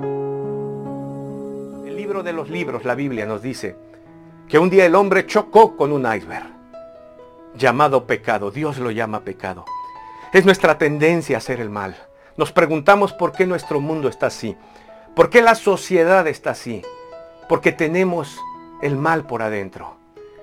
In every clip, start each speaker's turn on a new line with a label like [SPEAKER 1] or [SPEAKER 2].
[SPEAKER 1] El libro de los libros, la Biblia nos dice que un día el hombre chocó con un iceberg llamado pecado. Dios lo llama pecado. Es nuestra tendencia a hacer el mal. Nos preguntamos por qué nuestro mundo está así. ¿Por qué la sociedad está así? Porque tenemos el mal por adentro.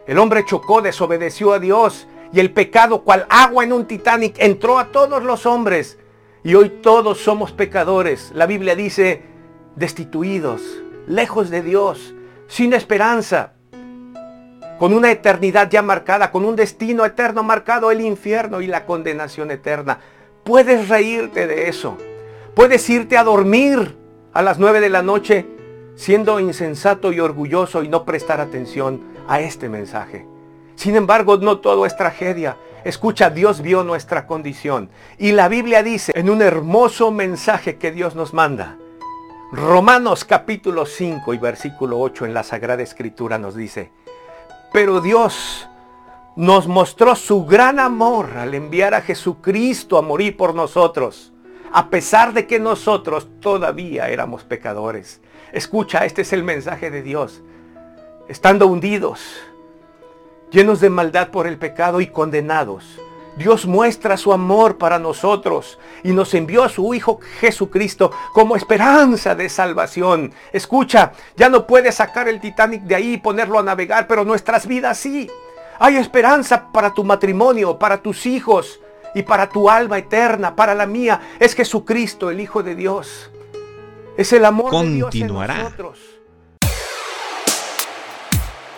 [SPEAKER 1] El hombre chocó, desobedeció a Dios y el pecado, cual agua en un Titanic, entró a todos los hombres. Y hoy todos somos pecadores. La Biblia dice, destituidos, lejos de Dios, sin esperanza, con una eternidad ya marcada, con un destino eterno marcado, el infierno y la condenación eterna. Puedes reírte de eso. Puedes irte a dormir a las nueve de la noche siendo insensato y orgulloso y no prestar atención a este mensaje. Sin embargo, no todo es tragedia. Escucha, Dios vio nuestra condición. Y la Biblia dice en un hermoso mensaje que Dios nos manda. Romanos capítulo 5 y versículo 8 en la Sagrada Escritura nos dice, pero Dios nos mostró su gran amor al enviar a Jesucristo a morir por nosotros, a pesar de que nosotros todavía éramos pecadores. Escucha, este es el mensaje de Dios. Estando hundidos, llenos de maldad por el pecado y condenados, Dios muestra su amor para nosotros y nos envió a su Hijo Jesucristo como esperanza de salvación. Escucha, ya no puedes sacar el Titanic de ahí y ponerlo a navegar, pero nuestras vidas sí. Hay esperanza para tu matrimonio, para tus hijos y para tu alma eterna, para la mía. Es Jesucristo, el Hijo de Dios. Es el amor
[SPEAKER 2] Continuará.
[SPEAKER 1] de Dios en nosotros.